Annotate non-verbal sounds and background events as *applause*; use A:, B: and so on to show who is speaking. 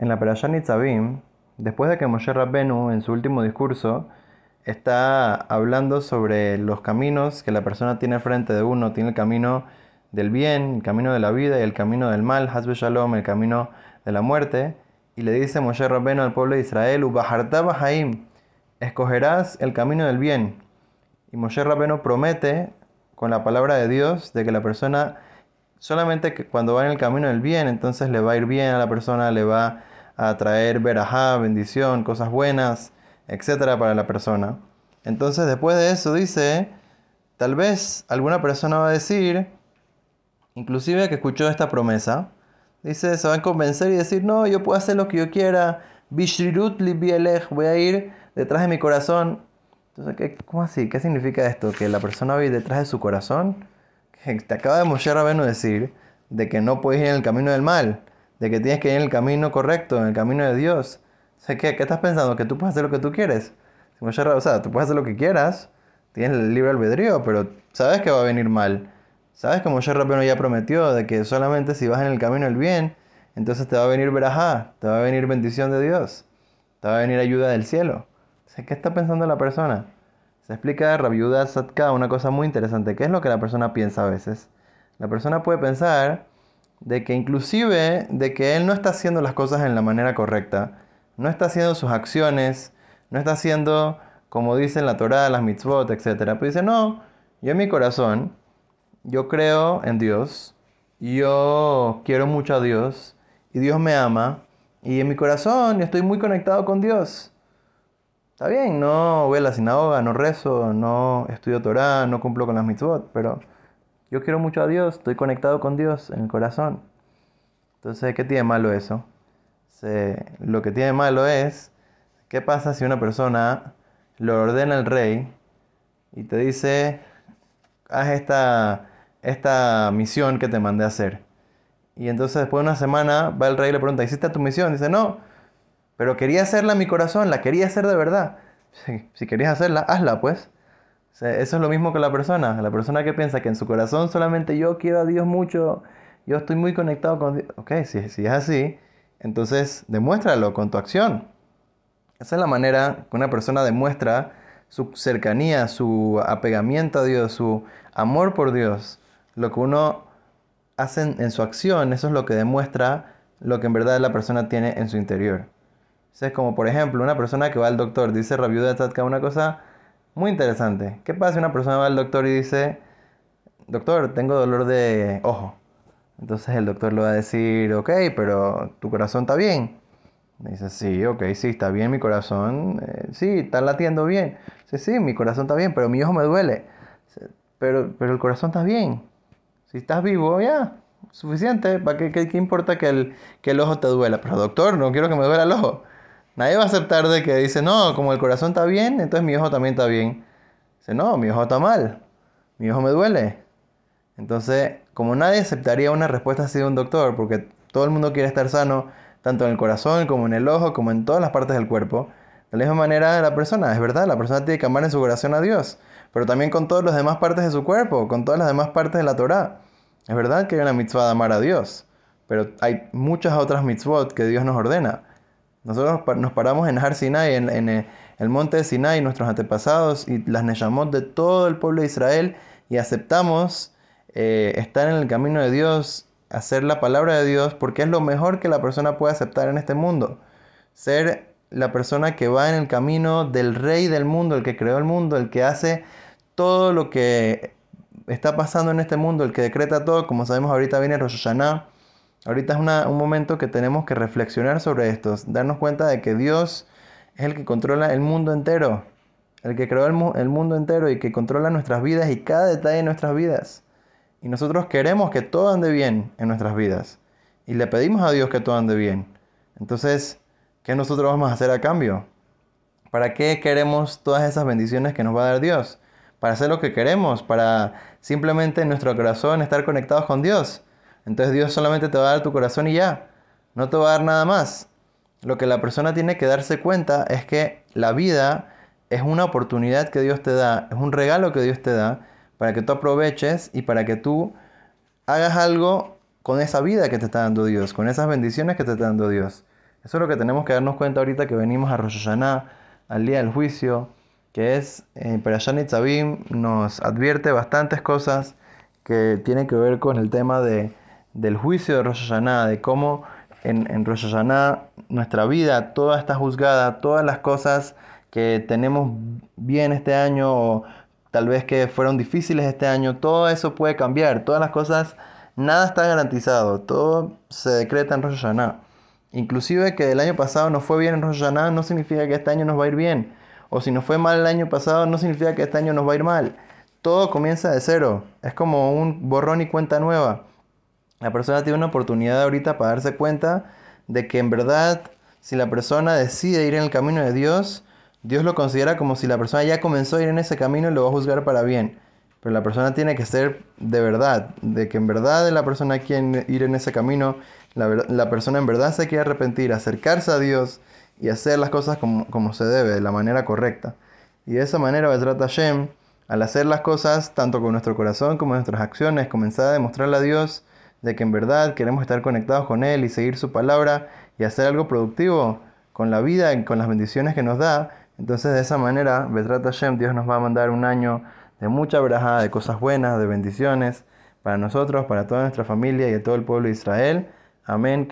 A: En la Perashá Nitzavim, después de que Moshe Rabbenu en su último discurso está hablando sobre los caminos que la persona tiene frente de uno, tiene el camino del bien, el camino de la vida y el camino del mal, Hasbe Shalom, el camino de la muerte, y le dice Moshe Rabbenu al pueblo de Israel, Ubahartaba Haim, escogerás el camino del bien. Y Moshe Rabbenu promete con la palabra de Dios de que la persona solamente que cuando va en el camino del bien, entonces le va a ir bien a la persona, le va a traer verajá, bendición, cosas buenas, etcétera para la persona. Entonces, después de eso dice, tal vez alguna persona va a decir, inclusive que escuchó esta promesa, dice, se va a convencer y decir, no, yo puedo hacer lo que yo quiera, Bishrirut voy a ir detrás de mi corazón. Entonces, ¿qué, ¿cómo así? ¿Qué significa esto? ¿Que la persona va a ir detrás de su corazón? *laughs* te acaba de Moshe Rabenu decir de que no puedes ir en el camino del mal, de que tienes que ir en el camino correcto, en el camino de Dios. ¿qué, ¿qué estás pensando? ¿Que tú puedes hacer lo que tú quieres? O sea, tú puedes hacer lo que quieras, tienes el libre albedrío, pero sabes que va a venir mal. Sabes que Moshe Rabenu ya prometió de que solamente si vas en el camino del bien, entonces te va a venir verajá, te va a venir bendición de Dios, te va a venir ayuda del cielo. ¿Qué está pensando la persona? Se explica Rabiuda Satka una cosa muy interesante. ¿Qué es lo que la persona piensa a veces? La persona puede pensar de que inclusive de que él no está haciendo las cosas en la manera correcta, no está haciendo sus acciones, no está haciendo como dice en la Torah, las mitzvot, etc. Pero dice, no, yo en mi corazón, yo creo en Dios, yo quiero mucho a Dios, y Dios me ama, y en mi corazón estoy muy conectado con Dios. Está bien, no voy a la sinagoga, no rezo, no estudio Torah, no cumplo con las mitzvot, pero yo quiero mucho a Dios, estoy conectado con Dios en el corazón. Entonces, ¿qué tiene malo eso? lo que tiene malo es, ¿qué pasa si una persona lo ordena el rey y te dice, haz esta, esta misión que te mandé a hacer? Y entonces después de una semana va el rey y le pregunta, ¿hiciste tu misión? dice, no, pero quería hacerla en mi corazón, la quería hacer de verdad. Si, querías hacerla, hazla pues. eso es lo mismo que la persona. La persona que piensa que en su corazón solamente yo quiero a Dios mucho, yo estoy muy conectado con Dios. Ok, si, si es así, entonces demuéstralo con tu acción. Esa es la manera que una persona demuestra su cercanía, su apegamiento a Dios, su amor por Dios. Lo que uno hace en, su acción, eso es lo que demuestra lo que en verdad la persona tiene en su interior es como, por ejemplo, una persona que va al doctor, dice Rabiu de Tatka una cosa muy interesante. ¿Qué pasa si una persona va al doctor y dice, doctor, tengo dolor de ojo? Entonces el doctor le va a decir, ok, pero tu corazón está bien. dice, sí, ok, sí, está bien mi corazón. Eh, sí, está latiendo bien. Sí, sí, mi corazón está bien, pero mi ojo me duele. Pero, pero el corazón está bien. Si estás vivo, ya, suficiente. ¿Para qué, qué, importa que el, que el ojo te duela? Pero doctor, no quiero que me duela el ojo. Nadie va a aceptar de que dice, no, como el corazón está bien, entonces mi ojo también está bien. Dice, no, mi ojo está mal, mi ojo me duele. Entonces, como nadie aceptaría una respuesta así de un doctor, porque todo el mundo quiere estar sano, tanto en el corazón como en el ojo, como en todas las partes del cuerpo, de la misma manera la persona, es verdad, la persona tiene que amar en su corazón a Dios, pero también con todas las demás partes de su cuerpo, con todas las demás partes de la Torah. Es verdad que hay una mitzvah de amar a Dios, pero hay muchas otras mitzvot que Dios nos ordena. Nosotros nos paramos en Har Sinai, en, eh, el monte de Sinai, nuestros antepasados y las Neyamot de todo el pueblo de Israel y aceptamos eh, estar en el camino de Dios, hacer la palabra de Dios, porque es lo mejor que la persona puede aceptar en este mundo. Ser la persona que va en el camino del rey del mundo, el que creó el mundo, el que hace todo lo que está pasando en este mundo, el que decreta todo, como sabemos ahorita viene Rosh Ahorita es un momento que tenemos que reflexionar sobre esto, darnos cuenta de que Dios es el que controla el mundo entero, el que creó el, mundo entero y que controla nuestras vidas y cada detalle de nuestras vidas. Y nosotros queremos que todo ande bien en nuestras vidas. Y le pedimos a Dios que todo ande bien. Entonces, ¿qué nosotros vamos a hacer a cambio? ¿Para qué queremos todas esas bendiciones que nos va a dar Dios? Para hacer lo que queremos, para simplemente en nuestro corazón estar conectados con Dios. Entonces Dios solamente te va a dar tu corazón y ya. No te va a dar nada más. Lo que la persona tiene que darse cuenta es que la vida es una oportunidad que Dios te da, es un regalo que Dios te da para que tú aproveches y para que tú hagas algo con esa vida que te está dando Dios, con esas bendiciones que te está dando Dios. Eso es lo que tenemos que darnos cuenta ahorita que venimos a Rosh Hashanah, al día del juicio, que es, eh, Perashan Tzavim nos advierte bastantes cosas que tienen que ver con el tema de, del juicio de Rosh Hashanah, de cómo en, en Rosh Hashanah nuestra vida toda está juzgada, todas las cosas que tenemos bien este año o tal vez que fueron difíciles este año, todo eso puede cambiar, todas las cosas, nada está garantizado, todo se decreta en Rosh Hashanah. Inclusive que el año pasado nos fue bien en Rosh Hashanah no significa que este año nos va a ir bien. O si nos fue mal el año pasado no significa que este año nos va a ir mal. Todo comienza de cero. Es como un borrón y cuenta nueva. La persona tiene una oportunidad ahorita para darse cuenta de que en verdad si la persona decide ir en el camino de Dios, Dios lo considera como si la persona ya comenzó a ir en ese camino y lo va a juzgar para bien. Pero la persona tiene que ser de verdad, de que en verdad la persona quiere ir en ese camino, la, persona en verdad se quiere arrepentir, acercarse a Dios y hacer las cosas como, como se debe, de la manera correcta. Y de esa manera, trata Hashem, al hacer las cosas tanto con nuestro corazón como nuestras acciones, comenzar a demostrarle a Dios de que en verdad queremos estar conectados con Él y seguir su palabra y hacer algo productivo con la vida y con las bendiciones que nos da, entonces de esa manera, Betrat Hashem, Dios nos va a mandar un año de mucha verajá, de cosas buenas, de bendiciones para nosotros, para toda nuestra familia y de todo el pueblo de Israel. Amén,